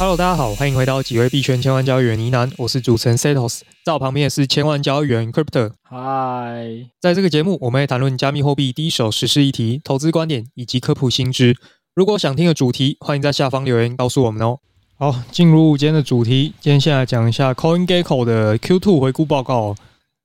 Hello，大家好，欢迎回到几位币圈千万交易员呢喃，我是主持人 Setos，在我旁边的是千万交易员 Crypto。嗨，在这个节目，我们会谈论加密货币第一手实事议题、投资观点以及科普新知。如果想听的主题，欢迎在下方留言告诉我们哦。好，进入今天的主题，今天先来讲一下 CoinGecko 的 Q2 回顾报告。哦，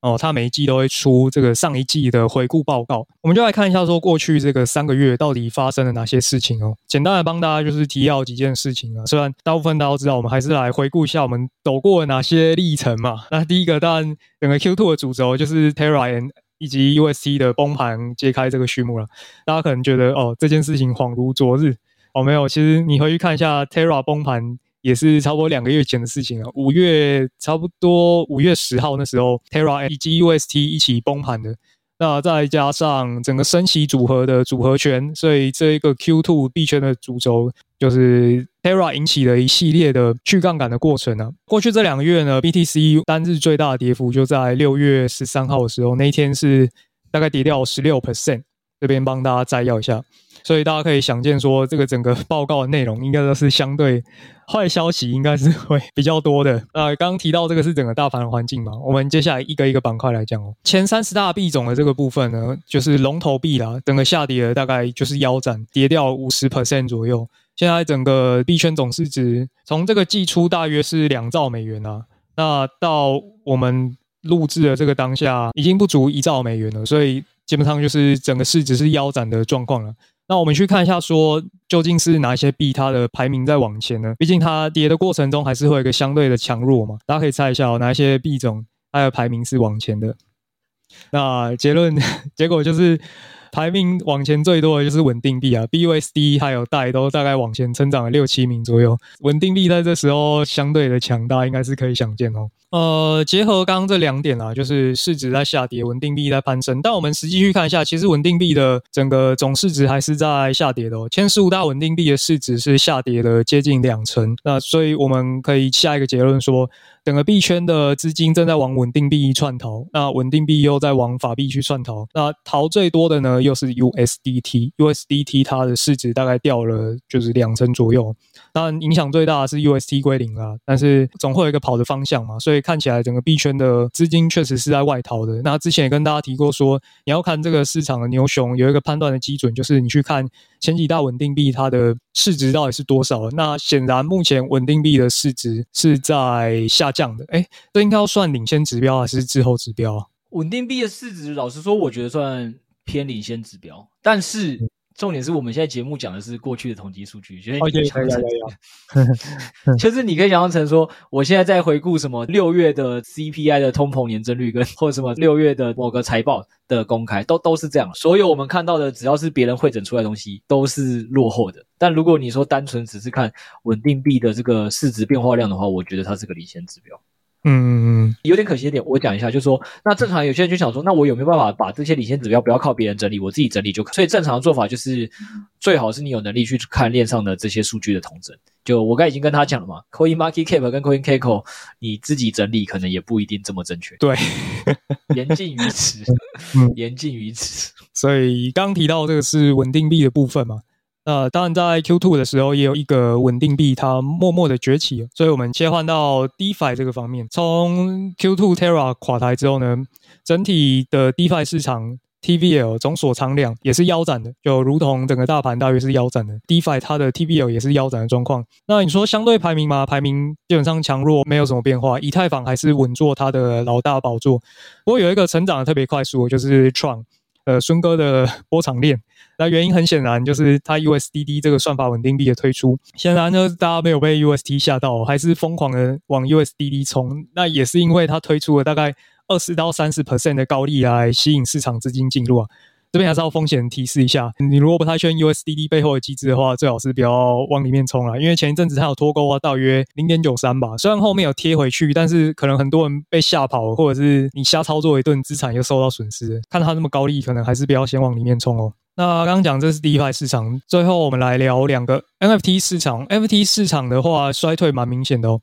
哦他每一季都会出这个上一季的回顾报告，我们就来看一下说过去这个三个月到底发生了哪些事情哦。简单的帮大家就是提要几件事情啊，虽然大部分大家都知道，我们还是来回顾一下我们走过了哪些历程嘛。那第一个当然整个 Q2 的主轴就是 Terra 以及 UST 的崩盘揭开这个序幕了。大家可能觉得哦，这件事情恍如昨日哦，没有，其实你回去看一下 Terra 崩盘。也是差不多两个月前的事情了。五月差不多五月十号那时候，Terra 以及 UST 一起崩盘的。那再加上整个升息组合的组合拳，所以这一个 Q2 币圈的主轴就是 Terra 引起了一系列的去杠杆的过程呢。过去这两个月呢，BTC 单日最大的跌幅就在六月十三号的时候，那一天是大概跌掉十六 percent。这边帮大家摘要一下。所以大家可以想见，说这个整个报告的内容应该都是相对坏消息，应该是会比较多的。那刚刚提到这个是整个大盘的环境嘛，我们接下来一个一个板块来讲哦。前三十大币种的这个部分呢，就是龙头币啦，整个下跌了大概就是腰斩，跌掉五十 percent 左右。现在整个币圈总市值从这个季初大约是两兆美元啊，那到我们录制的这个当下，已经不足一兆美元了，所以基本上就是整个市值是腰斩的状况了。那我们去看一下，说究竟是哪一些币它的排名在往前呢？毕竟它跌的过程中还是会有一个相对的强弱嘛。大家可以猜一下哦，哪一些币种它的排名是往前的？那结论 结果就是。排名往前最多的就是稳定币啊，BUSD 还有代都大概往前成长了六七名左右。稳定币在这时候相对的强大，应该是可以想见哦。呃，结合刚刚这两点啊，就是市值在下跌，稳定币在攀升。但我们实际去看一下，其实稳定币的整个总市值还是在下跌的哦。前十五大稳定币的市值是下跌了接近两成。那所以我们可以下一个结论说。整个币圈的资金正在往稳定币窜逃，那稳定币又在往法币去窜逃，那逃最多的呢，又是 USDT，USDT 它的市值大概掉了就是两成左右，当然影响最大的是 UST 归零啊，但是总会有一个跑的方向嘛，所以看起来整个币圈的资金确实是在外逃的。那之前也跟大家提过说，你要看这个市场的牛熊，有一个判断的基准，就是你去看前几大稳定币它的市值到底是多少。那显然目前稳定币的市值是在下。降的，哎，这应该要算领先指标还是滞后指标啊？稳定币的市值，老实说，我觉得算偏领先指标。但是重点是我们现在节目讲的是过去的统计数据，所以你想成，就是你可以想象成说，我现在在回顾什么六月的 CPI 的通膨年增率，跟 或者什么六月的某个财报的公开，都都是这样。所有我们看到的，只要是别人汇整出来的东西，都是落后的。但如果你说单纯只是看稳定币的这个市值变化量的话，我觉得它是个领先指标。嗯嗯嗯，有点可惜一点，我讲一下，就是说，那正常有些人就想说，那我有没有办法把这些领先指标不要靠别人整理，我自己整理就可以？所以正常的做法就是，最好是你有能力去看链上的这些数据的同整。就我刚已经跟他讲了嘛，Coin Market Cap 跟 Coin Gecko 你自己整理可能也不一定这么正确。对，言尽于此，言尽于此。所以刚提到这个是稳定币的部分嘛。呃，当然，在 Q2 的时候，也有一个稳定币，它默默的崛起，所以我们切换到 DeFi 这个方面。从 Q2 Terra 垮台之后呢，整体的 DeFi 市场 TVL 总锁仓量也是腰斩的，就如同整个大盘大约是腰斩的。DeFi 它的 TVL 也是腰斩的状况。那你说相对排名嘛？排名基本上强弱没有什么变化，以太坊还是稳坐它的老大宝座。不过有一个成长的特别快速，就是 Tron。呃，孙哥的波长链，那原因很显然就是它 USDD 这个算法稳定币的推出。显然呢，大家没有被 UST 吓到，还是疯狂的往 USDD 冲。那也是因为它推出了大概二十到三十 percent 的高利来吸引市场资金进入啊。这边还是要风险提示一下，你如果不太确认 USDD 背后的机制的话，最好是不要往里面冲了，因为前一阵子它有脱钩啊，大约零点九三吧，虽然后面有贴回去，但是可能很多人被吓跑，或者是你瞎操作一顿，资产又受到损失。看它那么高利，可能还是不要先往里面冲哦。那刚刚讲这是 DeFi 市场，最后我们来聊两个 NFT 市场。NFT 市场的话，衰退蛮明显的哦。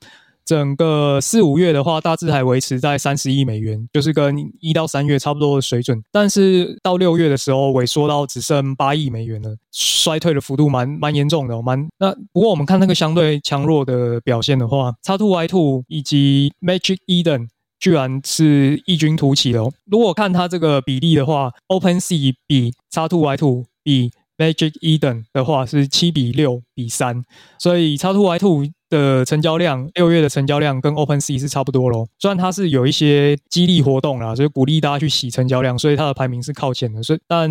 整个四五月的话，大致还维持在三十亿美元，就是跟一到三月差不多的水准。但是到六月的时候，萎缩到只剩八亿美元了，衰退的幅度蛮蛮严重的，蛮那不过我们看那个相对强弱的表现的话，X2Y2 以及 Magic Eden 居然是异军突起的哦。如果看它这个比例的话，OpenSea 比 X2Y2 比 Magic Eden 的话是七比六比三，所以 X2Y2 的成交量六月的成交量跟 OpenSea 是差不多咯。虽然它是有一些激励活动啦，所以鼓励大家去洗成交量，所以它的排名是靠前的。所以但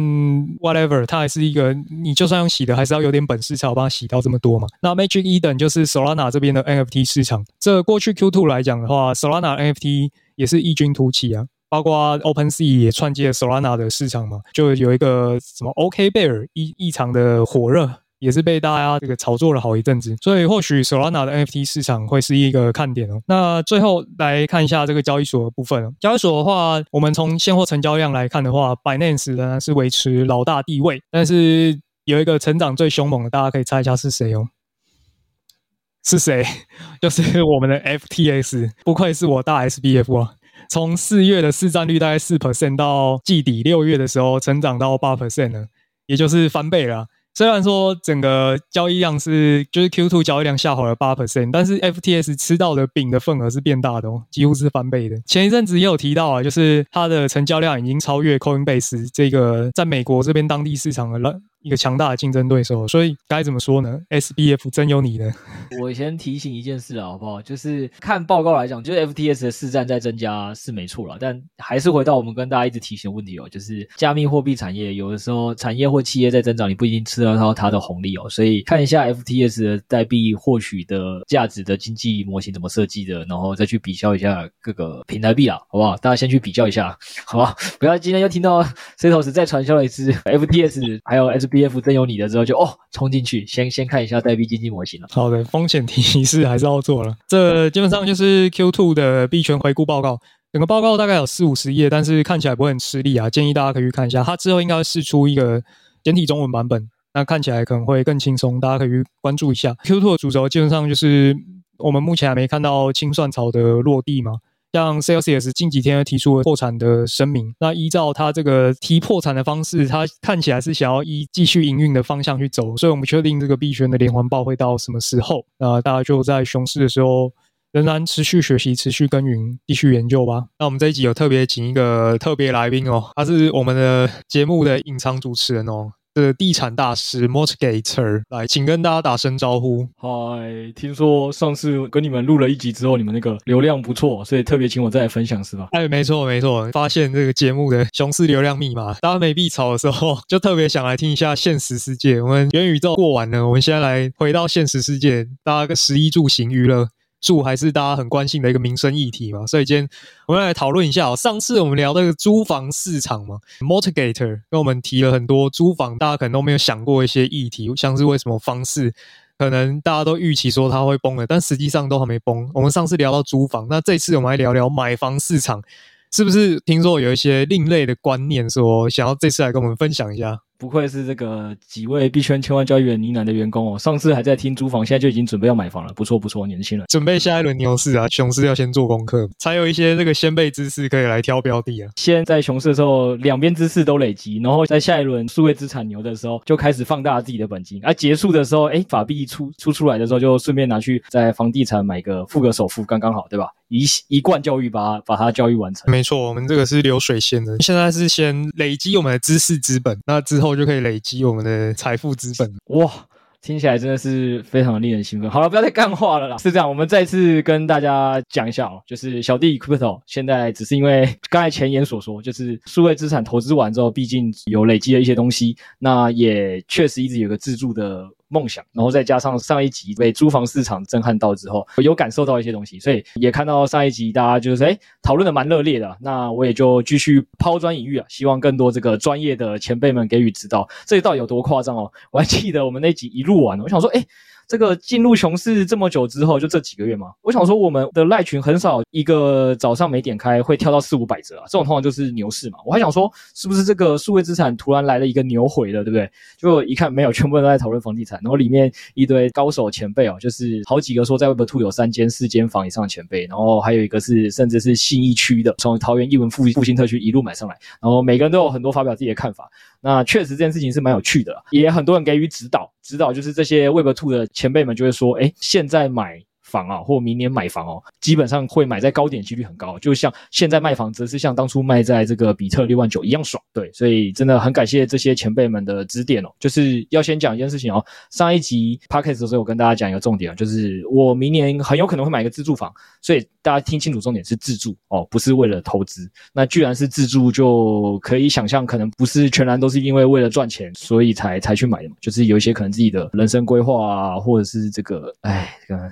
whatever，它还是一个你就算用洗的，还是要有点本事才有办法洗到这么多嘛。那 Magic Eden 就是 Solana 这边的 NFT 市场。这过去 Q2 来讲的话，Solana NFT 也是异军突起啊。包括 OpenSea 也串接了 Solana 的市场嘛，就有一个什么 OK Bear 异异常的火热，也是被大家这个炒作了好一阵子，所以或许 Solana 的 NFT 市场会是一个看点哦。那最后来看一下这个交易所的部分哦，交易所的话，我们从现货成交量来看的话，Binance 仍然是维持老大地位，但是有一个成长最凶猛的，大家可以猜一下是谁哦？是谁？就是我们的 FTX，不愧是我大 SBF 啊！从四月的市占率大概四 percent 到季底六月的时候成长到八 percent 了，也就是翻倍了。虽然说整个交易量是就是 Q two 交易量下滑了八 percent，但是 FTS 吃到的饼的份额是变大的哦，几乎是翻倍的。前一阵子也有提到啊，就是它的成交量已经超越 Coinbase 这个在美国这边当地市场的了。一个强大的竞争对手，所以该怎么说呢？SBF 真有你的。我先提醒一件事啊，好不好？就是看报告来讲，就是 FTS 的市占在增加是没错了，但还是回到我们跟大家一直提醒的问题哦，就是加密货币产业有的时候产业或企业在增长，你不一定吃得到它的红利哦。所以看一下 FTS 的代币获取的价值的经济模型怎么设计的，然后再去比较一下各个平台币啊，好不好？大家先去比较一下，好不好？不要今天又听到 Setos 再传销了一次 FTS，还有 S。B F 真有你的之后就哦冲进去，先先看一下代币经济模型了。好的，风险提示还是要做了。这基本上就是 Q two 的币圈回顾报告。整个报告大概有四五十页，但是看起来不会很吃力啊。建议大家可以去看一下。它之后应该会释出一个简体中文版本，那看起来可能会更轻松，大家可以去关注一下。Q two 的主轴基本上就是我们目前还没看到清算潮的落地嘛。像 Celsius 近几天提出了破产的声明，那依照他这个提破产的方式，他看起来是想要依继续营运的方向去走，所以我们不确定这个币圈的连环爆会到什么时候。那大家就在熊市的时候，仍然持续学习、持续耕耘、继续研究吧。那我们这一集有特别请一个特别来宾哦，他是我们的节目的隐藏主持人哦。的地产大师 Mortgator 来，请跟大家打声招呼。嗨，听说上次跟你们录了一集之后，你们那个流量不错，所以特别请我再来分享，是吧？哎，没错没错，发现这个节目的熊市流量密码，大家没必吵的时候，就特别想来听一下现实世界。我们元宇宙过完了，我们现在来回到现实世界，大家个食衣住行娱乐。住还是大家很关心的一个民生议题嘛，所以今天我们来讨论一下哦。上次我们聊这个租房市场嘛，Mortgator 跟我们提了很多租房大家可能都没有想过一些议题，像是为什么房市可能大家都预期说它会崩了，但实际上都还没崩。我们上次聊到租房，那这次我们来聊聊买房市场，是不是听说有一些另类的观念，说想要这次来跟我们分享一下？不愧是这个几位币圈千万交易员呢喃的员工哦，上次还在听租房，现在就已经准备要买房了，不错不错，年轻人准备下一轮牛市啊，熊市要先做功课，才有一些这个先辈知识可以来挑标的啊。先在熊市的时候，两边知识都累积，然后在下一轮数位资产牛的时候，就开始放大自己的本金，而、啊、结束的时候，哎，法币出出出来的时候，就顺便拿去在房地产买个付个首付，刚刚好，对吧？一一贯教育把它把它教育完成。没错，我们这个是流水线的，现在是先累积我们的知识资本，那之后就可以累积我们的财富资本。哇，听起来真的是非常令人兴奋。好了，不要再干话了啦。是这样，我们再次跟大家讲一下哦，就是小弟 Crypto 现在只是因为刚才前言所说，就是数位资产投资完之后，毕竟有累积了一些东西，那也确实一直有个自助的。梦想，然后再加上上一集被租房市场震撼到之后，我有感受到一些东西，所以也看到上一集大家就是诶讨论的蛮热烈的，那我也就继续抛砖引玉啊，希望更多这个专业的前辈们给予指导。这到底有多夸张哦？我还记得我们那集一录完，我想说诶这个进入熊市这么久之后，就这几个月嘛，我想说我们的赖群很少一个早上没点开会跳到四五百折啊，这种通常就是牛市嘛。我还想说，是不是这个数位资产突然来了一个牛回了，对不对？就一看没有，全部都在讨论房地产，然后里面一堆高手前辈哦，就是好几个说在 Web Two 有三间、四间房以上的前辈，然后还有一个是甚至是信义区的，从桃园艺文复复兴特区一路买上来，然后每个人都有很多发表自己的看法。那确实这件事情是蛮有趣的，也很多人给予指导，指导就是这些 Web Two 的前辈们就会说，哎，现在买。房啊，或明年买房哦，基本上会买在高点几率很高，就像现在卖房子是像当初卖在这个比特六万九一样爽，对，所以真的很感谢这些前辈们的指点哦。就是要先讲一件事情哦，上一集 Podcast 的时候我跟大家讲一个重点啊，就是我明年很有可能会买一个自住房，所以大家听清楚重点是自住哦，不是为了投资。那既然是自住，就可以想象可能不是全然都是因为为了赚钱，所以才才去买的嘛，就是有一些可能自己的人生规划啊，或者是这个，哎，这个。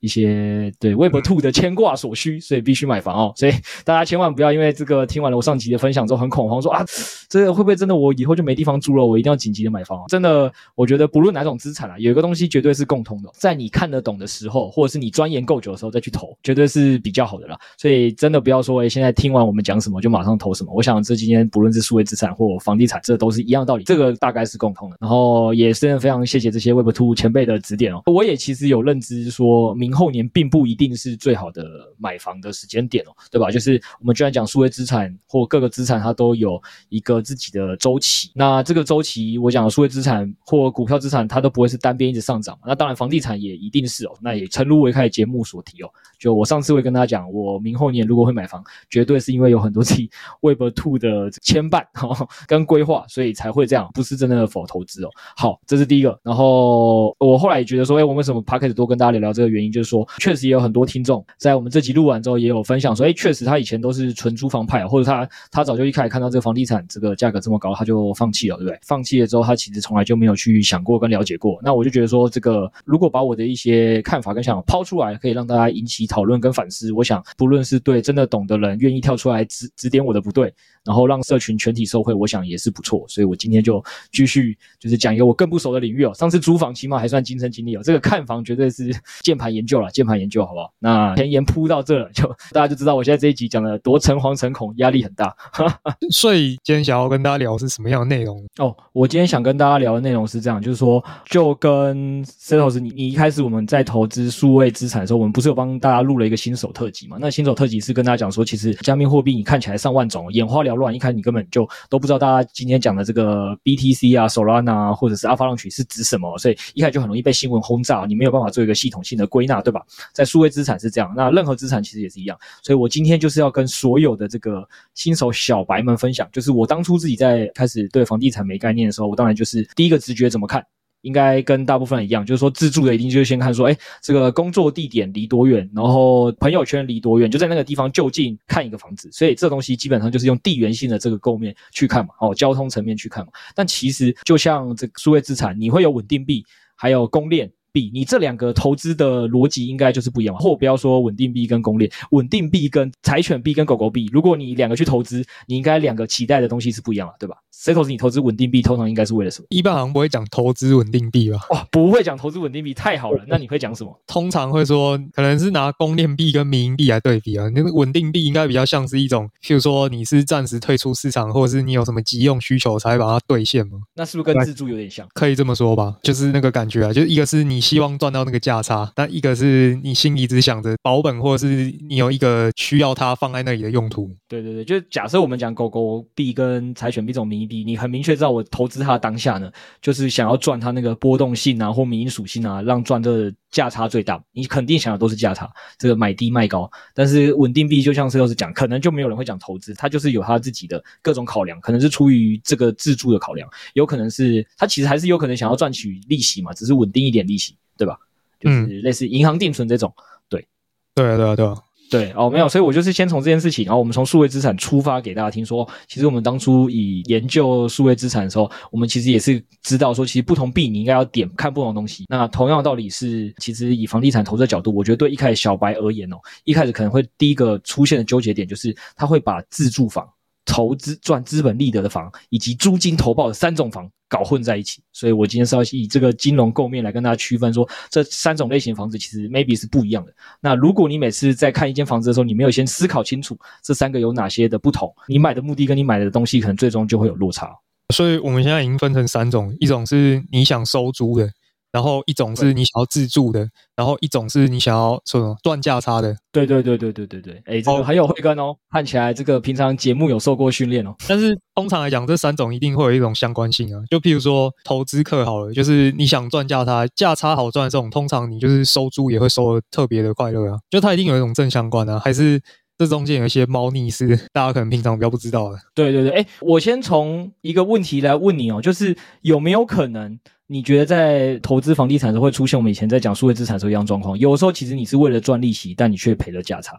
一些对 Web2 的牵挂所需，所以必须买房哦。所以大家千万不要因为这个听完了我上集的分享之后很恐慌，说啊，这个会不会真的我以后就没地方住了？我一定要紧急的买房。真的，我觉得不论哪种资产啊，有一个东西绝对是共通的，在你看得懂的时候，或者是你钻研够久的时候再去投，绝对是比较好的啦。所以真的不要说，诶，现在听完我们讲什么就马上投什么。我想这今天不论是数位资产或房地产，这都是一样道理，这个大概是共通的。然后也是非常谢谢这些 Web2 前辈的指点哦。我也其实有认知说明。后年并不一定是最好的买房的时间点哦，对吧？就是我们居然讲数位资产或各个资产，它都有一个自己的周期。那这个周期，我讲的数位资产或股票资产，它都不会是单边一直上涨。那当然，房地产也一定是哦。那也诚如我一开始节目所提哦，就我上次会跟大家讲，我明后年如果会买房，绝对是因为有很多自己 Web2 的牵绊哈跟规划，所以才会这样，不是真正的否投资哦。好，这是第一个。然后我后来也觉得说，哎，我为什么 Podcast 多跟大家聊聊这个原因，就是。说确实也有很多听众在我们这集录完之后也有分享说，哎，确实他以前都是纯租房派，或者他他早就一开始看到这个房地产这个价格这么高，他就放弃了，对不对？放弃了之后，他其实从来就没有去想过跟了解过。那我就觉得说，这个如果把我的一些看法跟想法抛出来，可以让大家引起讨论跟反思。我想，不论是对真的懂的人愿意跳出来指指点我的不对，然后让社群全体受惠，我想也是不错。所以我今天就继续就是讲一个我更不熟的领域哦。上次租房起码还算亲身经历哦，这个看房绝对是键盘研究了。键盘研究好不好？那前言铺到这了，就大家就知道我现在这一集讲的多诚惶诚恐，压力很大。所以今天想要跟大家聊的是什么样的内容？哦，我今天想跟大家聊的内容是这样，就是说，就跟 Setos，你你一开始我们在投资数位资产的时候，我们不是有帮大家录了一个新手特辑嘛？那新手特辑是跟大家讲说，其实加密货币你看起来上万种，眼花缭乱，一开始你根本就都不知道大家今天讲的这个 BTC 啊、Solana 啊，或者是 Avalanche 是指什么，所以一开始就很容易被新闻轰炸，你没有办法做一个系统性的归纳，对吧？在数位资产是这样，那任何资产其实也是一样，所以我今天就是要跟所有的这个新手小白们分享，就是我当初自己在开始对房地产没概念的时候，我当然就是第一个直觉怎么看，应该跟大部分人一样，就是说自住的一定就是先看说，哎，这个工作地点离多远，然后朋友圈离多远，就在那个地方就近看一个房子，所以这东西基本上就是用地缘性的这个构面去看嘛，哦，交通层面去看嘛，但其实就像这个数位资产，你会有稳定币，还有公链。币，你这两个投资的逻辑应该就是不一样，或不要说稳定币跟公链，稳定币跟柴犬币跟狗狗币，如果你两个去投资，你应该两个期待的东西是不一样的，对吧？谁投资你投资稳定币，通常应该是为了什么？一般好像不会讲投资稳定币吧？哇，不会讲投资稳定币，太好了。那你会讲什么？通常会说，可能是拿公链币跟民营币来对比啊。那个稳定币应该比较像是一种，譬如说你是暂时退出市场，或者是你有什么急用需求才会把它兑现吗？那是不是跟自助有点像？可以这么说吧，就是那个感觉啊，就是一个是你希望赚到那个。价差，但一个是你心里只想着保本，或者是你有一个需要它放在那里的用途。对对对，就假设我们讲狗狗币跟柴犬币这种名义币，你很明确知道我投资它当下呢，就是想要赚它那个波动性啊，或民营属性啊，让赚这价差最大。你肯定想的都是价差，这个买低卖高。但是稳定币就像是又是讲，可能就没有人会讲投资，它就是有它自己的各种考量，可能是出于这个自助的考量，有可能是它其实还是有可能想要赚取利息嘛，只是稳定一点利息，对吧？就是类似银行定存这种，对，对啊，对啊，对啊，对哦，没有，所以我就是先从这件事情，然后我们从数位资产出发给大家听说，其实我们当初以研究数位资产的时候，我们其实也是知道说，其实不同币你应该要点看不同东西。那同样的道理是，其实以房地产投资的角度，我觉得对一开始小白而言哦，一开始可能会第一个出现的纠结点就是，他会把自住房。投资赚资本利得的房，以及租金投报的三种房搞混在一起。所以我今天是要以这个金融构面来跟大家区分说，这三种类型房子其实 maybe 是不一样的。那如果你每次在看一间房子的时候，你没有先思考清楚这三个有哪些的不同，你买的目的跟你买的东西可能最终就会有落差。所以我们现在已经分成三种，一种是你想收租的。然后一种是你想要自住的，然后一种是你想要什么赚价差的。对对对对对对对，哎，这个很有慧根哦，看起来这个平常节目有受过训练哦。但是通常来讲，这三种一定会有一种相关性啊。就譬如说投资客好了，就是你想赚价差，价差好赚这种，通常你就是收租也会收的特别的快乐啊。就它一定有一种正相关啊，还是这中间有一些猫腻是大家可能平常比较不知道的。对对对，哎，我先从一个问题来问你哦，就是有没有可能？你觉得在投资房地产的时候会出现我们以前在讲数位资产时候一样状况？有时候其实你是为了赚利息，但你却赔了价差。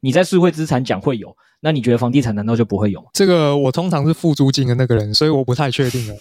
你在数位资产讲会有，那你觉得房地产难道就不会有吗？这个我通常是付租金的那个人，所以我不太确定了。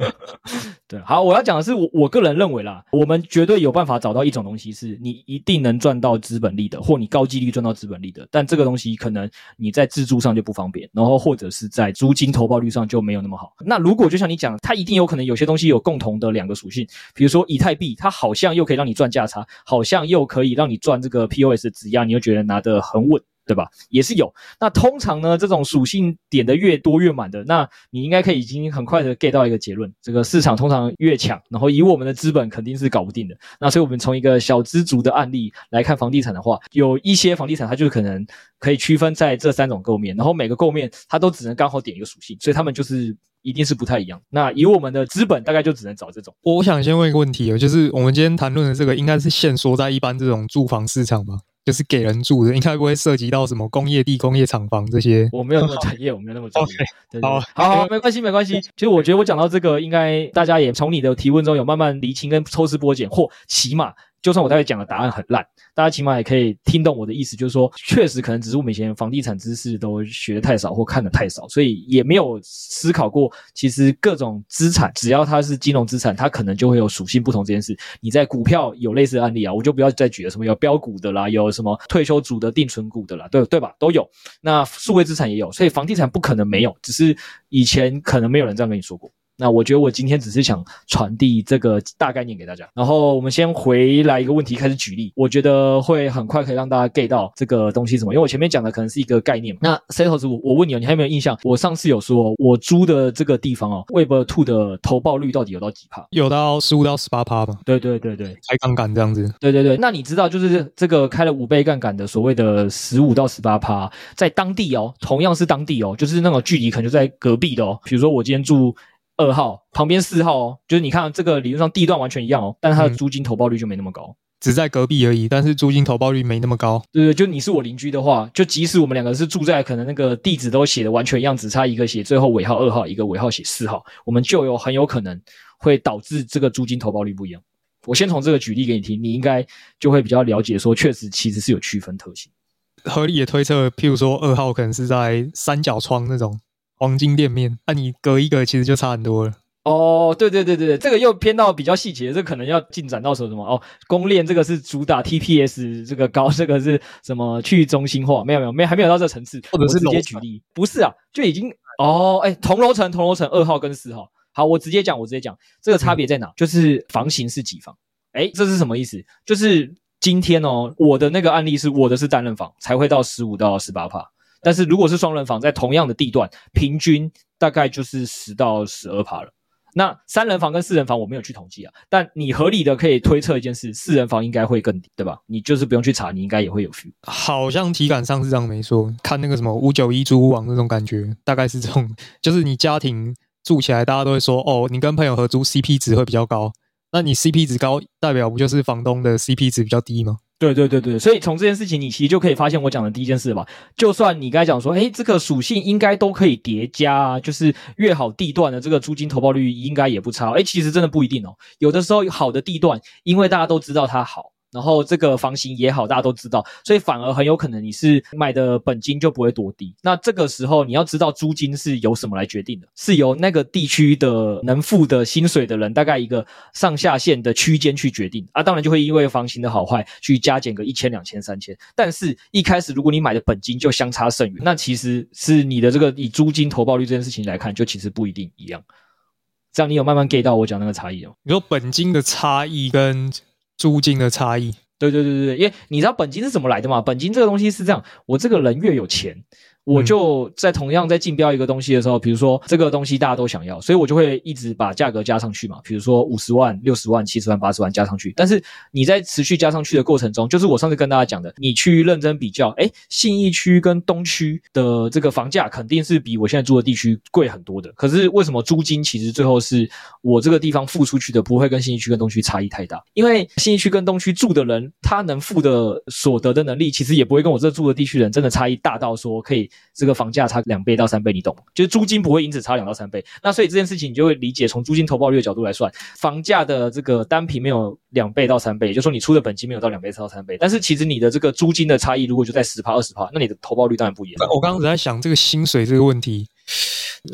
对，好，我要讲的是我我个人认为啦，我们绝对有办法找到一种东西，是你一定能赚到资本利的，或你高几率赚到资本利的。但这个东西可能你在自住上就不方便，然后或者是在租金投报率上就没有那么好。那如果就像你讲，它一定有可能有些东西有共同的两个属性，比如说以太币，它好像又可以让你赚价差，好像又可以让你赚这个 POS 的质押，你又觉得拿得很稳。对吧？也是有。那通常呢，这种属性点的越多越满的，那你应该可以已经很快的 get 到一个结论：这个市场通常越强，然后以我们的资本肯定是搞不定的。那所以我们从一个小资族的案例来看房地产的话，有一些房地产它就可能可以区分在这三种构面，然后每个构面它都只能刚好点一个属性，所以他们就是一定是不太一样。那以我们的资本大概就只能找这种。我想先问一个问题哦，就是我们今天谈论的这个应该是限缩在一般这种住房市场吧？就是给人住的，应该不会涉及到什么工业地、工业厂房这些。我没有那么 专业，我没有那么专业。好，好，好，没关系，没关系。其实我觉得我讲到这个，应该大家也从你的提问中有慢慢厘清跟抽丝剥茧，或起码。就算我待会讲的答案很烂，大家起码也可以听懂我的意思，就是说，确实可能只是我们以前房地产知识都学的太少或看的太少，所以也没有思考过，其实各种资产只要它是金融资产，它可能就会有属性不同这件事。你在股票有类似的案例啊，我就不要再举了，什么有标股的啦，有什么退休组的定存股的啦，对对吧？都有。那数位资产也有，所以房地产不可能没有，只是以前可能没有人这样跟你说过。那我觉得我今天只是想传递这个大概念给大家，然后我们先回来一个问题开始举例，我觉得会很快可以让大家 get 到这个东西是什么，因为我前面讲的可能是一个概念。那 Setos，我我问你哦，你还有没有印象？我上次有说我租的这个地方哦，Web Two 的投报率到底有到几趴？有到十五到十八趴吗？对对对对，开杠杆这样子。对对对，那你知道就是这个开了五倍杠杆的所谓的十五到十八趴，在当地哦，同样是当地哦，就是那种距离可能就在隔壁的哦，比如说我今天住。二号旁边四号哦，就是你看这个理论上地段完全一样哦，但是它的租金投报率就没那么高，嗯，只在隔壁而已，但是租金投报率没那么高。对对，就你是我邻居的话，就即使我们两个是住在可能那个地址都写的完全一样，只差一个写最后尾号二号，一个尾号写四号，我们就有很有可能会导致这个租金投报率不一样。我先从这个举例给你听，你应该就会比较了解说，确实其实是有区分特性。合理的推测，譬如说二号可能是在三角窗那种。黄金店面，那、啊、你隔一个其实就差很多了。哦，对对对对对，这个又偏到比较细节，这个、可能要进展到什么什么哦？公链这个是主打 TPS 这个高，这个是什么去中心化？没有没有没还没有到这个层次，或者是直接举例？不是啊，就已经哦，哎，同楼层同楼层二号跟四号，好，我直接讲，我直接讲，这个差别在哪？嗯、就是房型是几房？哎，这是什么意思？就是今天哦，我的那个案例是我的是单人房，才会到十五到十八趴。但是如果是双人房，在同样的地段，平均大概就是十到十二趴了。那三人房跟四人房我没有去统计啊，但你合理的可以推测一件事，四人房应该会更低，对吧？你就是不用去查，你应该也会有 feel。好像体感上是这样，没错。看那个什么五九一租屋网那种感觉，大概是这种，就是你家庭住起来，大家都会说，哦，你跟朋友合租 CP 值会比较高。那你 CP 值高，代表不就是房东的 CP 值比较低吗？对对对对，所以从这件事情，你其实就可以发现我讲的第一件事吧。就算你刚才讲说，诶，这个属性应该都可以叠加啊，就是越好地段的这个租金投报率应该也不差。诶，其实真的不一定哦。有的时候好的地段，因为大家都知道它好，然后这个房型也好，大家都知道，所以反而很有可能你是买的本金就不会多低。那这个时候你要知道租金是由什么来决定的，是由那个地区的能付的薪水的人大概一个上下限的区间去决定啊。当然就会因为房型的好坏去加减个一千、两千、三千。但是一开始如果你买的本金就相差甚远，那其实是你的这个以租金投报率这件事情来看，就其实不一定一样。这样你有慢慢 get 到我讲那个差异哦？你说本金的差异跟租金的差异？对对对对对，因为你知道本金是怎么来的嘛？本金这个东西是这样，我这个人越有钱。我就在同样在竞标一个东西的时候，比如说这个东西大家都想要，所以我就会一直把价格加上去嘛。比如说五十万、六十万、七十万、八十万加上去。但是你在持续加上去的过程中，就是我上次跟大家讲的，你去认真比较，哎，信义区跟东区的这个房价肯定是比我现在住的地区贵很多的。可是为什么租金其实最后是我这个地方付出去的不会跟信义区跟东区差异太大？因为信义区跟东区住的人他能付的所得的能力，其实也不会跟我这住的地区人真的差异大到说可以。这个房价差两倍到三倍，你懂？就是租金不会因此差两到三倍。那所以这件事情你就会理解，从租金投报率的角度来算，房价的这个单品没有两倍到三倍，也就是说你出的本金没有到两倍到三倍。但是其实你的这个租金的差异如果就在十趴二十趴，那你的投报率当然不一样。我刚刚在想这个薪水这个问题。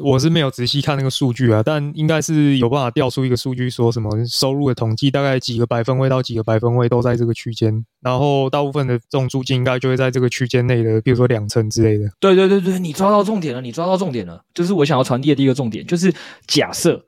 我是没有仔细看那个数据啊，但应该是有办法调出一个数据，说什么收入的统计大概几个百分位到几个百分位都在这个区间，然后大部分的这种租金应该就会在这个区间内的，比如说两成之类的。对对对对，你抓到重点了，你抓到重点了，就是我想要传递的第一个重点，就是假设。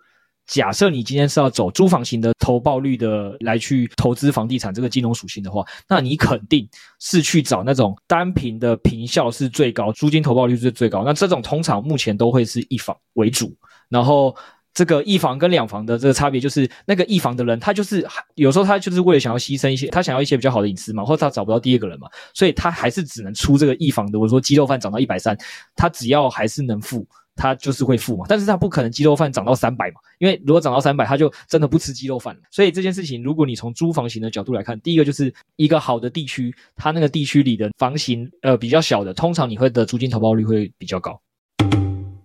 假设你今天是要走租房型的投报率的来去投资房地产这个金融属性的话，那你肯定是去找那种单平的坪效是最高，租金投报率是最高。那这种通常目前都会是一房为主，然后这个一房跟两房的这个差别就是，那个一房的人他就是有时候他就是为了想要牺牲一些，他想要一些比较好的隐私嘛，或者他找不到第二个人嘛，所以他还是只能出这个一房的。我说鸡肉饭涨到一百三，他只要还是能付。他就是会付嘛，但是他不可能鸡肉饭涨到三百嘛，因为如果涨到三百，他就真的不吃鸡肉饭了。所以这件事情，如果你从租房型的角度来看，第一个就是一个好的地区，它那个地区里的房型呃比较小的，通常你会的租金投报率会比较高。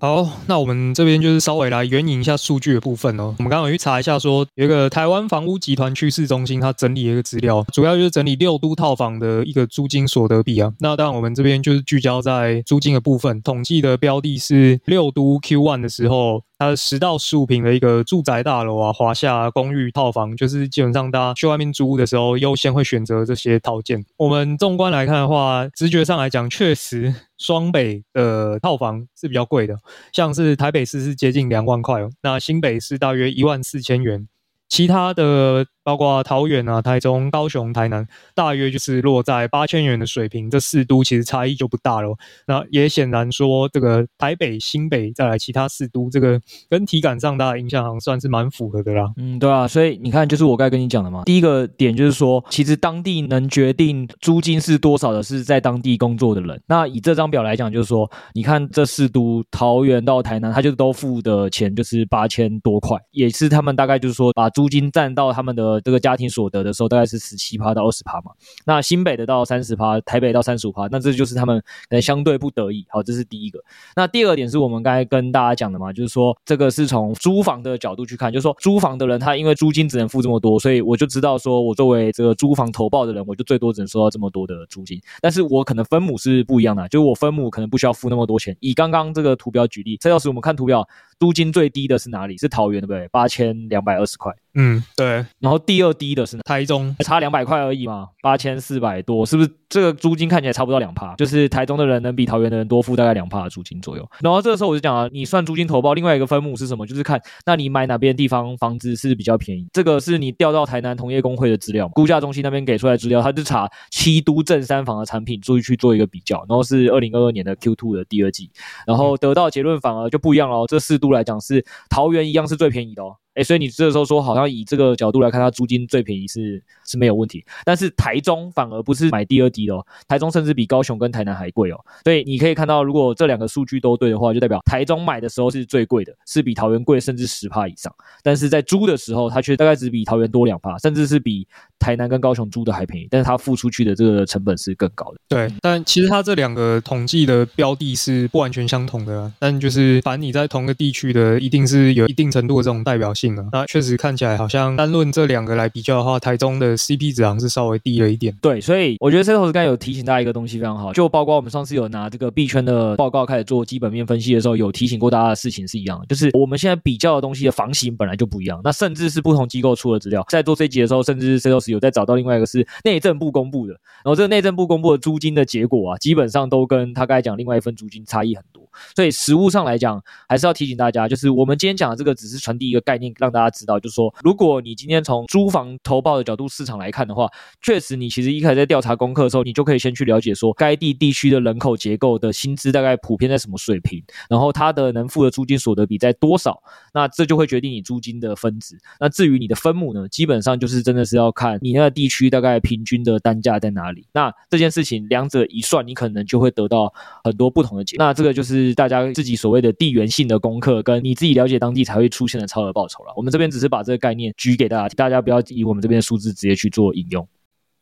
好，那我们这边就是稍微来援引一下数据的部分哦。我们刚刚去查一下说，有一个台湾房屋集团趋势中心，它整理了一个资料，主要就是整理六都套房的一个租金所得比啊。那当然，我们这边就是聚焦在租金的部分，统计的标的是六都 Q1 的时候。它十到十五平的一个住宅大楼啊，华夏公寓套房，就是基本上大家去外面租屋的时候，优先会选择这些套件。我们纵观来看的话，直觉上来讲，确实双北的套房是比较贵的，像是台北市是接近两万块哦，那新北市大约一万四千元，其他的。包括桃园啊、台中、高雄、台南，大约就是落在八千元的水平。这四都其实差异就不大了。那也显然说，这个台北、新北再来其他四都，这个跟体感上大家印象好像算是蛮符合的啦。嗯，对啊。所以你看，就是我刚才跟你讲的嘛。第一个点就是说，其实当地能决定租金是多少的，是在当地工作的人。那以这张表来讲，就是说，你看这四都，桃园到台南，他就都付的钱就是八千多块，也是他们大概就是说把租金占到他们的。呃，这个家庭所得的时候大概是十七趴到二十趴嘛，那新北的到三十趴，台北到三十五趴，那这就是他们可能相对不得已。好，这是第一个。那第二点是我们刚才跟大家讲的嘛，就是说这个是从租房的角度去看，就是说租房的人他因为租金只能付这么多，所以我就知道说我作为这个租房投报的人，我就最多只能收到这么多的租金。但是我可能分母是不一样的，就是我分母可能不需要付那么多钱。以刚刚这个图表举例，蔡老师，我们看图表。租金最低的是哪里？是桃园，对不对？八千两百二十块。嗯，对。然后第二低的是哪？台中，差两百块而已嘛，八千四百多，是不是？这个租金看起来差不到两趴，就是台中的人能比桃园的人多付大概两趴的租金左右。然后这个时候我就讲啊，你算租金投报，另外一个分母是什么？就是看那你买哪边地方房子是比较便宜。这个是你调到台南同业工会的资料，估价中心那边给出来资料，他就查七都正三房的产品，注意去做一个比较。然后是二零二二年的 Q two 的第二季，然后得到结论反而就不一样了。这四都来讲是。桃园一样是最便宜的哦。哎，所以你这个时候说，好像以这个角度来看，它租金最便宜是是没有问题。但是台中反而不是买第二低的哦，台中甚至比高雄跟台南还贵哦。所以你可以看到，如果这两个数据都对的话，就代表台中买的时候是最贵的，是比桃园贵甚至十趴以上。但是在租的时候，它却大概只比桃园多两趴，甚至是比台南跟高雄租的还便宜，但是它付出去的这个成本是更高的。对，但其实它这两个统计的标的是不完全相同的，啊，但就是凡你在同个地区的，一定是有一定程度的这种代表性的。那确实看起来好像单论这两个来比较的话，台中的 CP 值好像是稍微低了一点。对，所以我觉得 Setos 刚才有提醒大家一个东西非常好，就包括我们上次有拿这个币圈的报告开始做基本面分析的时候，有提醒过大家的事情是一样的，就是我们现在比较的东西的房型本来就不一样，那甚至是不同机构出的资料，在做这一集的时候，甚至是 Setos 有再找到另外一个是内政部公布的，然后这个内政部公布的租金的结果啊，基本上都跟他刚才讲另外一份租金差异很多，所以实物上来讲，还是要提醒大家，就是我们今天讲的这个只是传递一个概念，让大家知道，就是说，如果你今天从租房投报的角度市场来看的话，确实你其实一开始在调查功课的时候，你就可以先去了解说，该地地区的人口结构的薪资大概普遍在什么水平，然后它的能付的租金所得比在多少，那这就会决定你租金的分值。那至于你的分母呢，基本上就是真的是要看你那个地区大概平均的单价在哪里。那这件事情两者一算，你可能就会得到很多不同的结果。那这个就是大家自己所谓的地缘性的功课，跟你自己了解当地才会出现的超额报酬了。我们这边只是把这个概念举给大家，大家不要以我们这边的数字直接去做引用。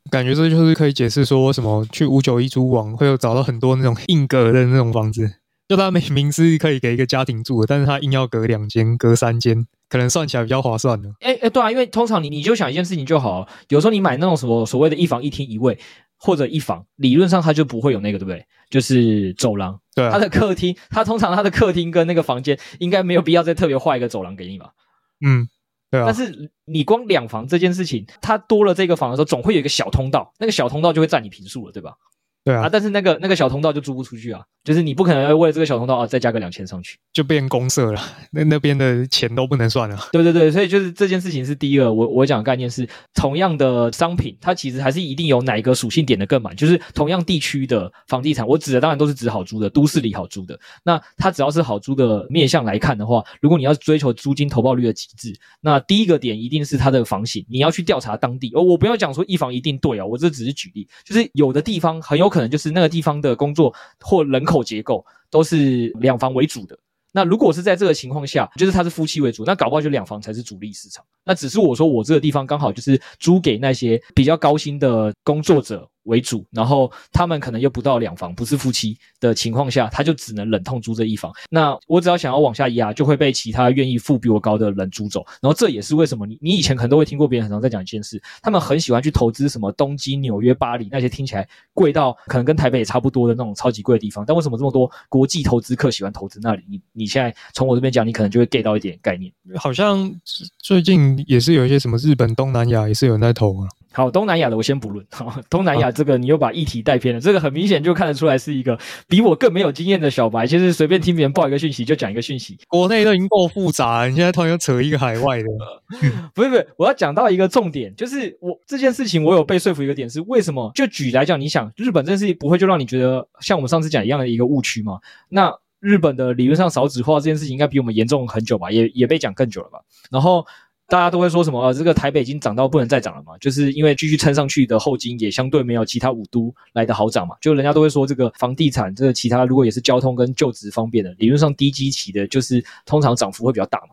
感觉这就是可以解释说，为什么去五九一租网会有找到很多那种硬隔的那种房子，就它明明是可以给一个家庭住的，但是它硬要隔两间、隔三间，可能算起来比较划算的。哎哎，对啊，因为通常你你就想一件事情就好，有时候你买那种什么所谓的一房一厅一卫或者一房，理论上它就不会有那个，对不对？就是走廊，对啊，它的客厅，它通常它的客厅跟那个房间应该没有必要再特别画一个走廊给你吧？嗯。对啊，但是你光两房这件事情，它多了这个房的时候，总会有一个小通道，那个小通道就会占你平数了，对吧？对啊，啊，但是那个那个小通道就租不出去啊。就是你不可能要为了这个小通道啊再加个两千上去，就变公社了，那那边的钱都不能算了。对对对，所以就是这件事情是第一个，我我讲的概念是，同样的商品，它其实还是一定有哪一个属性点的更满，就是同样地区的房地产，我指的当然都是指好租的，都市里好租的。那它只要是好租的面向来看的话，如果你要追求租金投报率的极致，那第一个点一定是它的房型，你要去调查当地。哦，我不要讲说一房一定对啊，我这只是举例，就是有的地方很有可能就是那个地方的工作或人口结构都是两房为主的。那如果是在这个情况下，就是他是夫妻为主，那搞不好就两房才是主力市场。那只是我说我这个地方刚好就是租给那些比较高薪的工作者为主，然后他们可能又不到两房，不是夫妻的情况下，他就只能忍痛租这一房。那我只要想要往下压，就会被其他愿意付比我高的人租走。然后这也是为什么你你以前可能都会听过别人很常在讲一件事，他们很喜欢去投资什么东京、纽约、巴黎那些听起来贵到可能跟台北也差不多的那种超级贵的地方。但为什么这么多国际投资客喜欢投资那里？你你现在从我这边讲，你可能就会 get 到一点概念。好像最近也是有一些什么日本、东南亚也是有人在投啊。好，东南亚的我先不论。好，东南亚这个你又把议题带偏了，这个很明显就看得出来是一个比我更没有经验的小白，就是随便听别人报一个讯息就讲一个讯息。国内都已经够复杂，你现在突然又扯一个海外的，不是不是，我要讲到一个重点，就是我这件事情我有被说服一个点是为什么？就举来讲，你想日本这件事情不会就让你觉得像我们上次讲一样的一个误区吗？那日本的理论上少子化这件事情应该比我们严重很久吧，也也被讲更久了吧？然后。大家都会说什么？呃，这个台北已经涨到不能再涨了嘛？就是因为继续撑上去的后金也相对没有其他五都来的好涨嘛。就人家都会说这个房地产，这个其他如果也是交通跟就职方便的，理论上低基期的，就是通常涨幅会比较大嘛，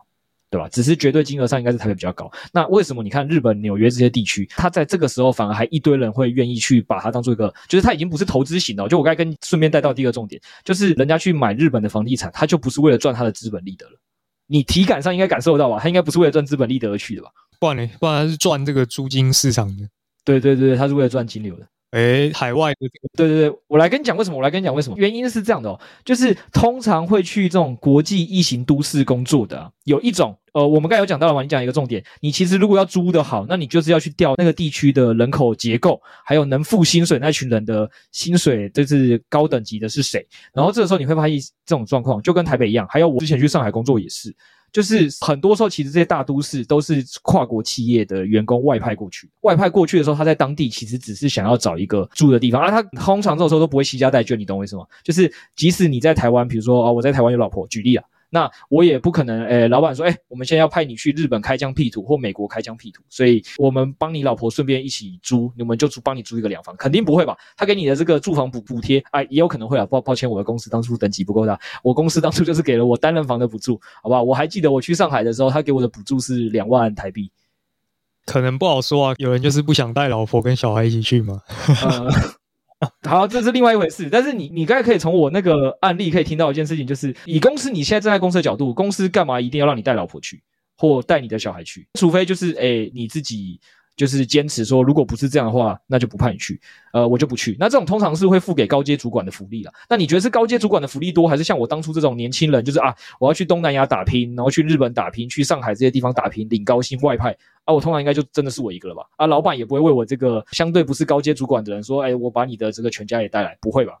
对吧？只是绝对金额上应该是台北比较高。那为什么你看日本、纽约这些地区，它在这个时候反而还一堆人会愿意去把它当做一个，就是它已经不是投资型了。就我刚才跟顺便带到第一个重点，就是人家去买日本的房地产，它就不是为了赚它的资本利得了。你体感上应该感受到吧？他应该不是为了赚资本利得而去的吧？不然呢？不然他是赚这个租金市场的。对对对，他是为了赚金流的。诶，海外的。对对对，我来跟你讲为什么？我来跟你讲为什么？原因是这样的哦，就是通常会去这种国际异形都市工作的啊，有一种。呃，我们刚才有讲到了嘛？你讲一个重点，你其实如果要租的好，那你就是要去调那个地区的人口结构，还有能付薪水那群人的薪水，就是高等级的是谁。然后这个时候你会发现这种状况，就跟台北一样。还有我之前去上海工作也是，就是很多时候其实这些大都市都是跨国企业的员工外派过去，外派过去的时候，他在当地其实只是想要找一个住的地方，而他通常这种时候都不会携家带眷，你懂我意思吗？就是即使你在台湾，比如说啊，我在台湾有老婆，举例啊。那我也不可能，诶、欸，老板说，诶、欸，我们现在要派你去日本开疆辟土或美国开疆辟土，所以我们帮你老婆顺便一起租，你们就租帮你租一个两房，肯定不会吧？他给你的这个住房补补贴，哎，也有可能会啊。抱抱歉，我的公司当初等级不够大，我公司当初就是给了我单人房的补助，好不好？我还记得我去上海的时候，他给我的补助是两万台币。可能不好说啊。有人就是不想带老婆跟小孩一起去嘛。呃 好，这是另外一回事。但是你，你刚才可以从我那个案例可以听到一件事情，就是以公司你现在站在公司的角度，公司干嘛一定要让你带老婆去，或带你的小孩去？除非就是，诶，你自己。就是坚持说，如果不是这样的话，那就不派你去，呃，我就不去。那这种通常是会付给高阶主管的福利啦。那你觉得是高阶主管的福利多，还是像我当初这种年轻人，就是啊，我要去东南亚打拼，然后去日本打拼，去上海这些地方打拼，领高薪外派啊？我通常应该就真的是我一个了吧？啊，老板也不会为我这个相对不是高阶主管的人说，哎，我把你的这个全家也带来，不会吧？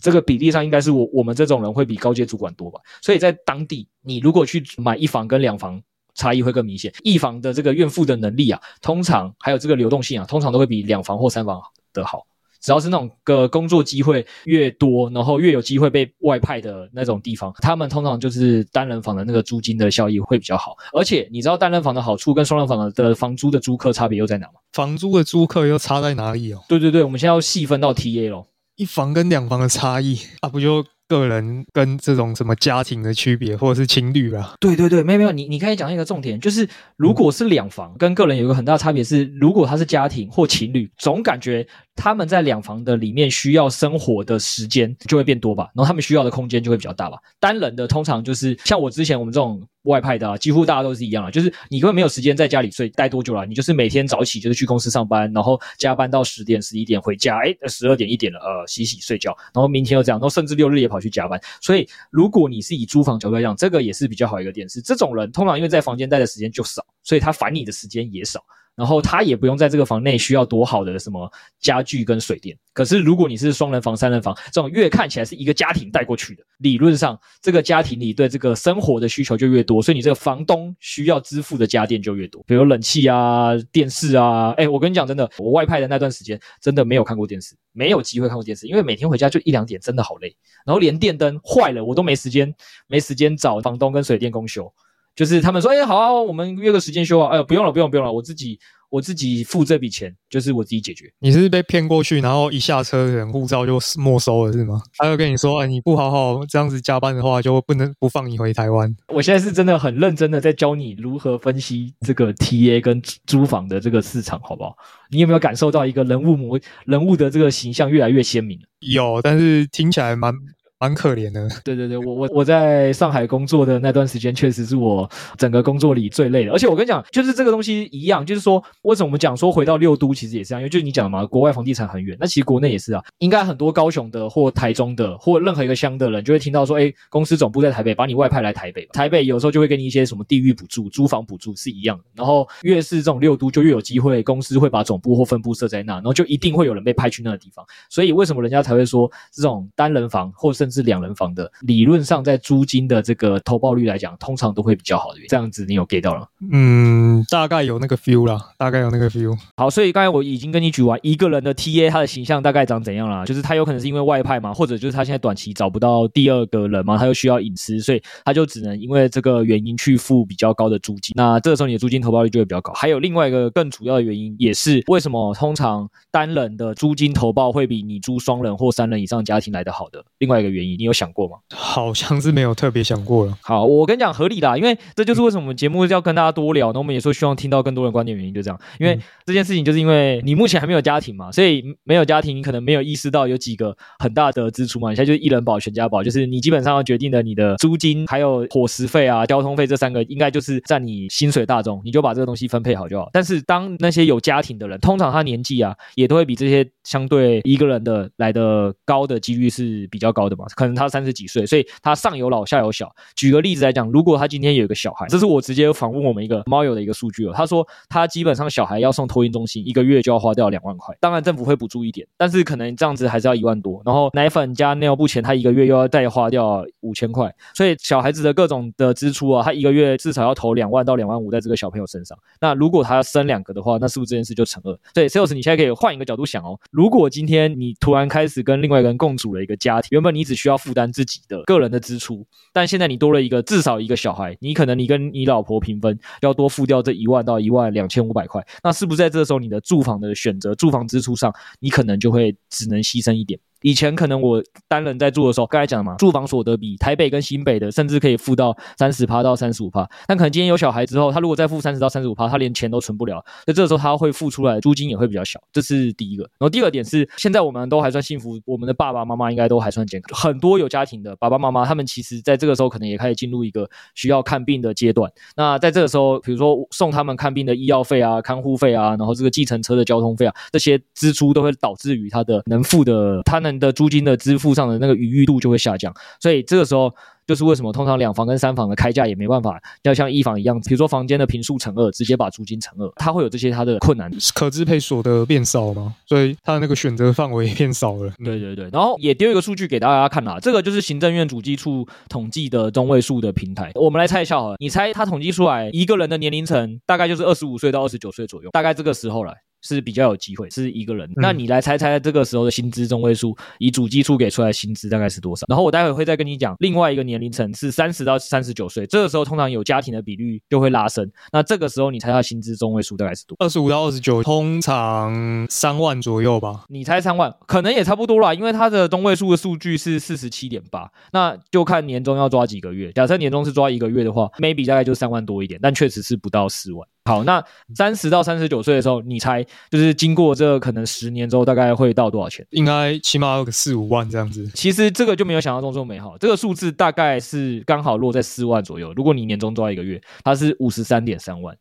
这个比例上应该是我我们这种人会比高阶主管多吧？所以在当地，你如果去买一房跟两房。差异会更明显，一房的这个愿付的能力啊，通常还有这个流动性啊，通常都会比两房或三房的好。只要是那种个工作机会越多，然后越有机会被外派的那种地方，他们通常就是单人房的那个租金的效益会比较好。而且你知道单人房的好处跟双人房的房租的租客差别又在哪吗？房租的租客又差在哪里哦？对对对，我们现在要细分到 TA 咯，一房跟两房的差异啊，不就？个人跟这种什么家庭的区别，或者是情侣啊？对对对，没有没有，你你可以讲一个重点，就是如果是两房，跟个人有一个很大差别是，如果他是家庭或情侣，总感觉。他们在两房的里面需要生活的时间就会变多吧，然后他们需要的空间就会比较大吧。单人的通常就是像我之前我们这种外派的啊，几乎大家都是一样啊，就是你根本没有时间在家里睡待多久了，你就是每天早起就是去公司上班，然后加班到十点十一点回家，诶，十二点一点了，呃，洗洗睡觉，然后明天又这样，然后甚至六日也跑去加班。所以如果你是以租房角度来讲，这个也是比较好一个点是，这种人通常因为在房间待的时间就少，所以他烦你的时间也少。然后他也不用在这个房内需要多好的什么家具跟水电。可是如果你是双人房、三人房，这种越看起来是一个家庭带过去的，理论上这个家庭里对这个生活的需求就越多，所以你这个房东需要支付的家电就越多，比如冷气啊、电视啊。哎，我跟你讲真的，我外派的那段时间真的没有看过电视，没有机会看过电视，因为每天回家就一两点，真的好累。然后连电灯坏了，我都没时间，没时间找房东跟水电工修。就是他们说，哎，好啊，我们约个时间修啊。哎呦，不用了，不用，不用了，我自己。我自己付这笔钱，就是我自己解决。你是被骗过去，然后一下车，人护照就没收了，是吗？他就跟你说，哎，你不好好这样子加班的话，就不能不放你回台湾。我现在是真的很认真的在教你如何分析这个 TA 跟租房的这个市场，好不好？你有没有感受到一个人物模人物的这个形象越来越鲜明？有，但是听起来蛮。蛮可怜的，对对对，我我我在上海工作的那段时间，确实是我整个工作里最累的。而且我跟你讲，就是这个东西一样，就是说，为什么我们讲说回到六都，其实也是这样，因为就是你讲的嘛，国外房地产很远，那其实国内也是啊。应该很多高雄的或台中的或任何一个乡的人，就会听到说，哎，公司总部在台北，把你外派来台北。台北有时候就会给你一些什么地域补助、租房补助是一样的。然后越是这种六都，就越有机会，公司会把总部或分部设在那，然后就一定会有人被派去那个地方。所以为什么人家才会说这种单人房或甚至两人房的？理论上，在租金的这个投报率来讲，通常都会比较好的。这样子，你有 get 到了？嗯，大概有那个 feel 啦，大概有那个 feel。好，所以刚才我已经跟你举完一个人的 TA，他的形象大概长怎样啦？就是他有可能是因为外派嘛，或者就是他现在短期找不到第二个人嘛，他又需要隐私，所以他就只能因为这个原因去付比较高的租金。那这个时候你的租金投报率就会比较高。还有另外一个更主要的原因，也是为什么通常单人的租金投报会比你租双人或三人以上家庭来得好的另外一个原因，你有想过吗？好像是没有特别想过了。好，我跟你讲合理啦，因为这就是为什么我们节目要跟大家多聊。那我们也说希望听到更多的观点，原因就这样。因为这件事情就是因为你目前还没有家庭嘛，所以没有家庭，你可能没有意识到有几个很大的支出嘛。你现在就是一人保全家保，就是你基本上要决定的你的租金还有伙食费啊、交通费这三个，应该就是占你薪水大宗，你就把这个东西分配好就好。但是当那些有家庭的人，通常他年纪啊也都会比这些相对一个人的来的高的几率是比较高的嘛，可能他三十几岁，所以。他上有老下有小。举个例子来讲，如果他今天有一个小孩，这是我直接访问我们一个猫友的一个数据哦。他说他基本上小孩要送托婴中心，一个月就要花掉两万块。当然政府会补助一点，但是可能这样子还是要一万多。然后奶粉加尿布钱，他一个月又要再花掉五千块。所以小孩子的各种的支出啊，他一个月至少要投两万到两万五在这个小朋友身上。那如果他生两个的话，那是不是这件事就成二？对，Sales，你现在可以换一个角度想哦。如果今天你突然开始跟另外一个人共组了一个家庭，原本你只需要负担自己的个人的支出，但现在你多了一个至少一个小孩，你可能你跟你老婆平分，要多付掉这一万到一万两千五百块，那是不是在这时候你的住房的选择、住房支出上，你可能就会只能牺牲一点？以前可能我单人在住的时候，刚才讲的嘛，住房所得比台北跟新北的甚至可以付到三十趴到三十五趴。但可能今天有小孩之后，他如果再付三十到三十五趴，他连钱都存不了。那这个时候他会付出来租金也会比较小，这是第一个。然后第二点是，现在我们都还算幸福，我们的爸爸妈妈应该都还算健康。很多有家庭的爸爸妈妈，他们其实在这个时候可能也开始进入一个需要看病的阶段。那在这个时候，比如说送他们看病的医药费啊、看护费啊，然后这个计程车的交通费啊，这些支出都会导致于他的能付的他能们的租金的支付上的那个余裕度就会下降。所以这个时候。就是为什么通常两房跟三房的开价也没办法要像一房一样，比如说房间的平数乘二，直接把租金乘二，它会有这些它的困难。可支配所得变少吗？所以它的那个选择范围变少了。对对对，然后也丢一个数据给大家看啦，这个就是行政院主计处统计的中位数的平台。我们来猜一下好了，你猜它统计出来一个人的年龄层大概就是二十五岁到二十九岁左右，大概这个时候来。是比较有机会是一个人，那你来猜猜这个时候的薪资中位数，以主计处给出来的薪资大概是多少？然后我待会会再跟你讲另外一个年龄层是三十到三十九岁，这个时候通常有家庭的比率就会拉升。那这个时候你猜他薪资中位数大概是多？二十五到二十九，通常三万左右吧？你猜三万，可能也差不多啦，因为他的中位数的数据是四十七点八，那就看年终要抓几个月。假设年终是抓一个月的话，maybe 大概就三万多一点，但确实是不到四万。好，那三十到三十九岁的时候，你猜就是经过这可能十年之后，大概会到多少钱？应该起码有个四五万这样子。其实这个就没有想象中这么美好，这个数字大概是刚好落在四万左右。如果你年终抓一个月，它是五十三点三万，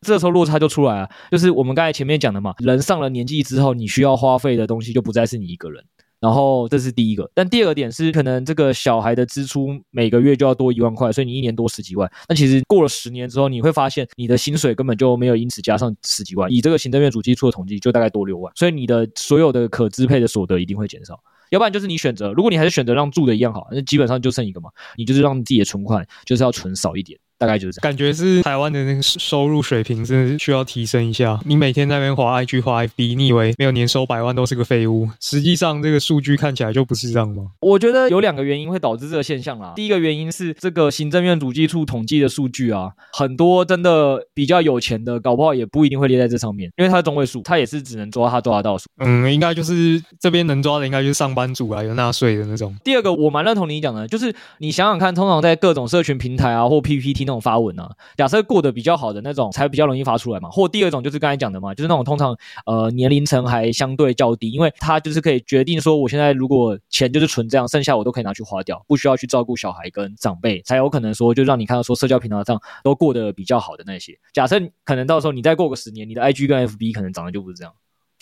这时候落差就出来了。就是我们刚才前面讲的嘛，人上了年纪之后，你需要花费的东西就不再是你一个人。然后这是第一个，但第二个点是，可能这个小孩的支出每个月就要多一万块，所以你一年多十几万。那其实过了十年之后，你会发现你的薪水根本就没有因此加上十几万。以这个行政院主计处的统计，就大概多六万，所以你的所有的可支配的所得一定会减少。要不然就是你选择，如果你还是选择让住的一样好，那基本上就剩一个嘛，你就是让自己的存款就是要存少一点。大概就是这样，感觉是台湾的那个收入水平真的是需要提升一下。你每天在那边滑 IG 滑 FB，你以为没有年收百万都是个废物？实际上这个数据看起来就不是这样吗？我觉得有两个原因会导致这个现象啦。第一个原因是这个行政院主计处统计的数据啊，很多真的比较有钱的，搞不好也不一定会列在这上面，因为它是中位数，它也是只能抓它抓得到数。嗯，应该就是这边能抓的，应该就是上班族啊，有纳税的那种。第二个，我蛮认同你讲的，就是你想想看，通常在各种社群平台啊或 PPT 那种发文啊。假设过得比较好的那种才比较容易发出来嘛，或第二种就是刚才讲的嘛，就是那种通常呃年龄层还相对较低，因为他就是可以决定说，我现在如果钱就是存这样，剩下我都可以拿去花掉，不需要去照顾小孩跟长辈，才有可能说就让你看到说社交平台上都过得比较好的那些。假设可能到时候你再过个十年，你的 IG 跟 FB 可能长得就不是这样。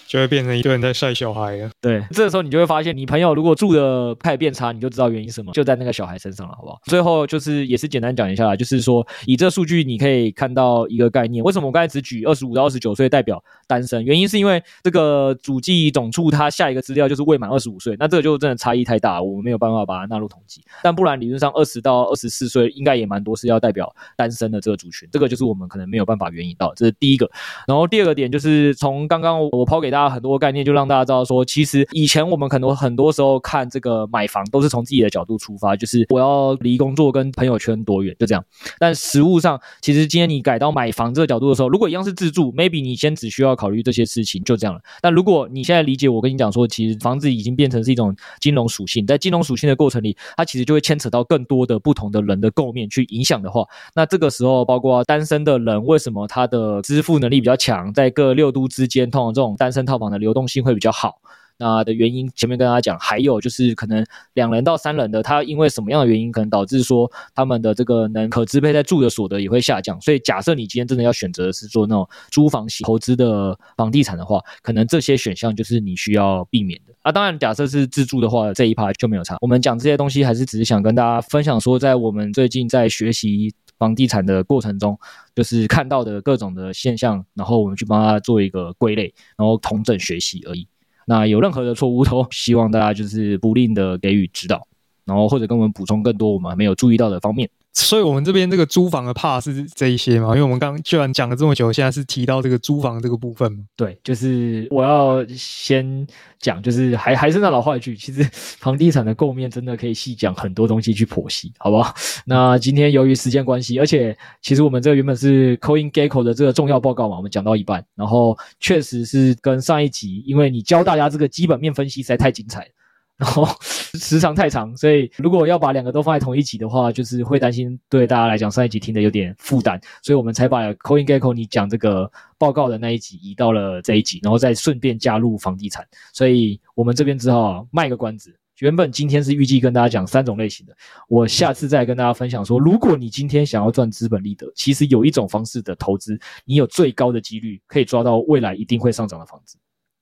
就会变成一个人在晒小孩了。对，这个时候你就会发现，你朋友如果住的开始变差，你就知道原因什么，就在那个小孩身上了，好不好？最后就是也是简单讲一下啦，就是说以这数据你可以看到一个概念，为什么我刚才只举二十五到二十九岁代表单身？原因是因为这个主计总处它下一个资料就是未满二十五岁，那这个就真的差异太大，我们没有办法把它纳入统计。但不然理论上二十到二十四岁应该也蛮多是要代表单身的这个族群，这个就是我们可能没有办法援引到，这是第一个。然后第二个点就是从刚刚我抛给大大家很多概念就。让大家知道说，其实以前我们可能很多时候看这个买房都是从自己的角度出发，就是我要离工作跟朋友圈多远，就这样。但实物上，其实今天你改到买房这个角度的时候，如果一样是自住，maybe 你先只需要考虑这些事情，就这样了。但如果你现在理解我跟你讲说，其实房子已经变成是一种金融属性，在金融属性的过程里，它其实就会牵扯到更多的不同的人的构面去影响的话，那这个时候包括单身的人，为什么他的支付能力比较强，在各六都之间，通常这种单身套房的流动性会比较好，那的原因前面跟大家讲，还有就是可能两人到三人的，他因为什么样的原因，可能导致说他们的这个能可支配在住的所得也会下降。所以假设你今天真的要选择是做那种租房型投资的房地产的话，可能这些选项就是你需要避免的。啊，当然假设是自住的话，这一趴就没有差。我们讲这些东西，还是只是想跟大家分享说，在我们最近在学习房地产的过程中，就是看到的各种的现象，然后我们去帮他做一个归类，然后统整学习而已。那有任何的错误，都 希望大家就是不吝的给予指导，然后或者跟我们补充更多我们没有注意到的方面。所以，我们这边这个租房的 part 是这一些嘛？因为我们刚刚居然讲了这么久，现在是提到这个租房这个部分嘛？对，就是我要先讲，就是还还是那老话一句，其实房地产的构面真的可以细讲很多东西去剖析，好不好？那今天由于时间关系，而且其实我们这个原本是 CoinGecko 的这个重要报告嘛，我们讲到一半，然后确实是跟上一集，因为你教大家这个基本面分析实在太精彩了。然后时长太长，所以如果要把两个都放在同一集的话，就是会担心对大家来讲上一集听的有点负担，所以我们才把 CoinGecko 你讲这个报告的那一集移到了这一集，然后再顺便加入房地产，所以我们这边只好卖个关子。原本今天是预计跟大家讲三种类型的，我下次再跟大家分享说，如果你今天想要赚资本利得，其实有一种方式的投资，你有最高的几率可以抓到未来一定会上涨的房子。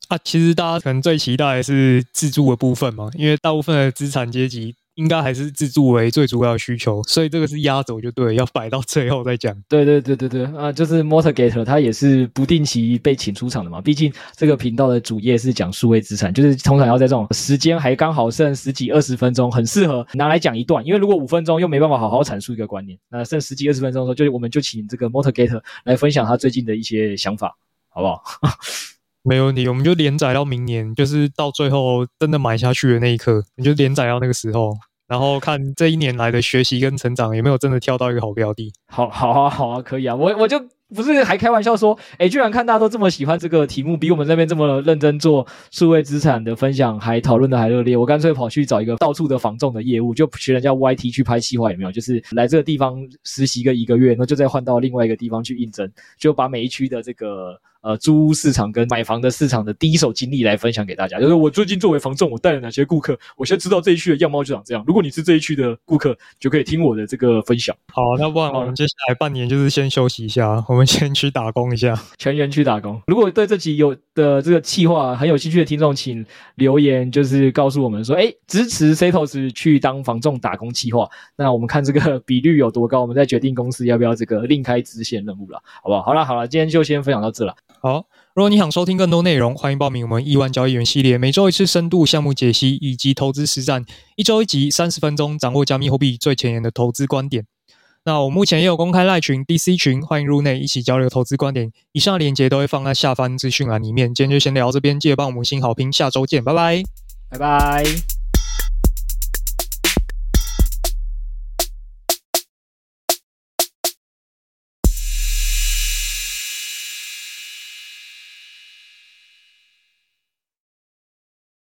啊，其实大家可能最期待的是自住的部分嘛，因为大部分的资产阶级。应该还是自住为最主要的需求，所以这个是压轴就对，要摆到最后再讲。对对对对对，啊，就是 Mortgate 它也是不定期被请出场的嘛。毕竟这个频道的主业是讲数位资产，就是通常要在这种时间还刚好剩十几二十分钟，很适合拿来讲一段。因为如果五分钟又没办法好好阐述一个观念，那剩十几二十分钟的时候，就我们就请这个 Mortgate 来分享他最近的一些想法，好不好？没问题，我们就连载到明年，就是到最后真的买下去的那一刻，你就连载到那个时候，然后看这一年来的学习跟成长有没有真的挑到一个好标的。好，好啊，好啊，可以啊，我我就不是还开玩笑说，诶，居然看大家都这么喜欢这个题目，比我们这边这么认真做数位资产的分享还讨论的还热烈，我干脆跑去找一个到处的房重的业务，就学人家 YT 去拍企划，有没有？就是来这个地方实习个一个月，那就再换到另外一个地方去应征，就把每一区的这个。呃，租屋市场跟买房的市场的第一手经历来分享给大家。就是我最近作为房仲，我带了哪些顾客，我现在知道这一区的样貌就长这样。如果你是这一区的顾客，就可以听我的这个分享。好，那不然我们接下来半年就是先休息一下，我们先去打工一下，全员去打工。如果对这集有的这个计划很有兴趣的听众，请留言，就是告诉我们说，诶，支持 Setos 去当房仲打工计划。那我们看这个比率有多高，我们再决定公司要不要这个另开支线任务了，好不好？好了好了，今天就先分享到这了。好，如果你想收听更多内容，欢迎报名我们亿万交易员系列，每周一次深度项目解析以及投资实战，一周一集，三十分钟，掌握加密货币最前沿的投资观点。那我目前也有公开赖群 DC 群，欢迎入内一起交流投资观点。以上链接都会放在下方资讯栏里面。今天就先聊这边，记得帮我们五星好评，下周见，拜拜，拜拜。